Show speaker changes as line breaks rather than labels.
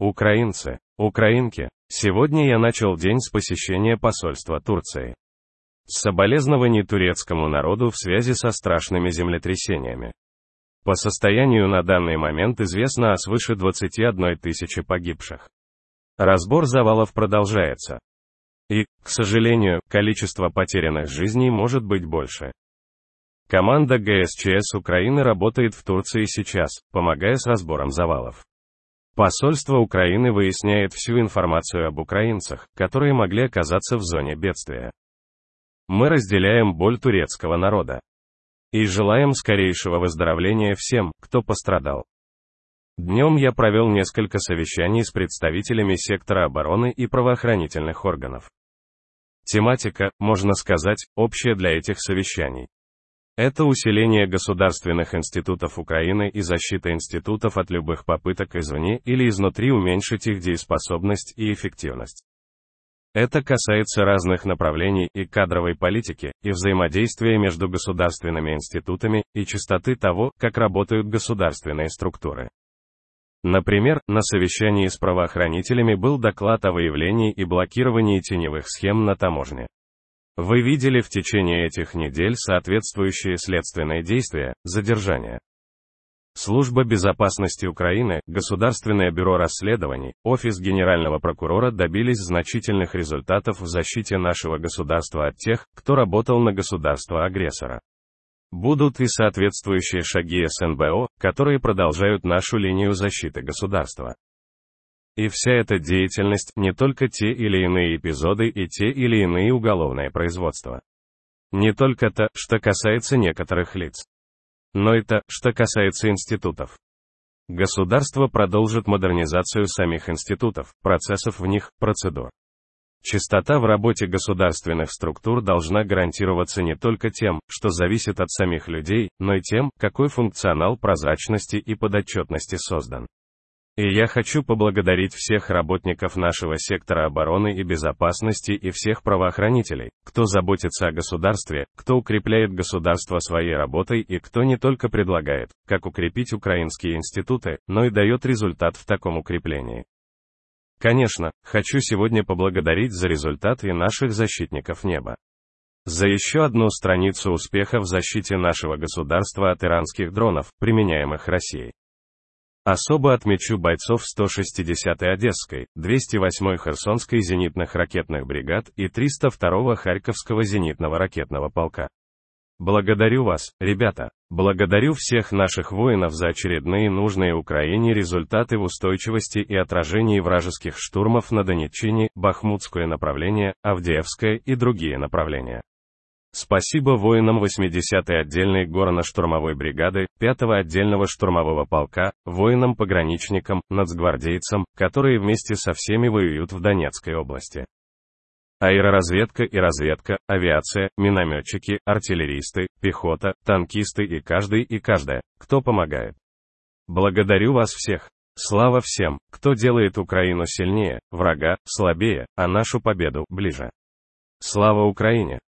Украинцы, украинки, сегодня я начал день с посещения посольства Турции. Соболезнований турецкому народу в связи со страшными землетрясениями. По состоянию на данный момент известно о свыше 21 тысячи погибших. Разбор завалов продолжается. И, к сожалению, количество потерянных жизней может быть больше. Команда ГСЧС Украины работает в Турции сейчас, помогая с разбором завалов. Посольство Украины выясняет всю информацию об украинцах, которые могли оказаться в зоне бедствия. Мы разделяем боль турецкого народа. И желаем скорейшего выздоровления всем, кто пострадал. Днем я провел несколько совещаний с представителями сектора обороны и правоохранительных органов. Тематика, можно сказать, общая для этих совещаний. Это усиление государственных институтов Украины и защита институтов от любых попыток извне или изнутри уменьшить их дееспособность и эффективность. Это касается разных направлений и кадровой политики, и взаимодействия между государственными институтами, и частоты того, как работают государственные структуры. Например, на совещании с правоохранителями был доклад о выявлении и блокировании теневых схем на таможне. Вы видели в течение этих недель соответствующие следственные действия, задержания. Служба безопасности Украины, Государственное бюро расследований, Офис Генерального прокурора добились значительных результатов в защите нашего государства от тех, кто работал на государство-агрессора. Будут и соответствующие шаги СНБО, которые продолжают нашу линию защиты государства. И вся эта деятельность не только те или иные эпизоды и те или иные уголовные производства. Не только то, что касается некоторых лиц. Но это, что касается институтов. Государство продолжит модернизацию самих институтов, процессов в них, процедур. Чистота в работе государственных структур должна гарантироваться не только тем, что зависит от самих людей, но и тем, какой функционал прозрачности и подотчетности создан. И я хочу поблагодарить всех работников нашего сектора обороны и безопасности и всех правоохранителей, кто заботится о государстве, кто укрепляет государство своей работой и кто не только предлагает, как укрепить украинские институты, но и дает результат в таком укреплении. Конечно, хочу сегодня поблагодарить за результат и наших защитников неба. За еще одну страницу успеха в защите нашего государства от иранских дронов, применяемых Россией. Особо отмечу бойцов 160-й Одесской, 208-й Херсонской зенитных ракетных бригад и 302-го Харьковского зенитного ракетного полка. Благодарю вас, ребята. Благодарю всех наших воинов за очередные нужные Украине результаты в устойчивости и отражении вражеских штурмов на Донеччине, Бахмутское направление, Авдеевское и другие направления. Спасибо воинам 80-й отдельной горно-штурмовой бригады, 5-го отдельного штурмового полка, воинам-пограничникам, нацгвардейцам, которые вместе со всеми воюют в Донецкой области. Аэроразведка и разведка, авиация, минометчики, артиллеристы, пехота, танкисты и каждый и каждая, кто помогает. Благодарю вас всех. Слава всем, кто делает Украину сильнее, врага слабее, а нашу победу ближе. Слава Украине!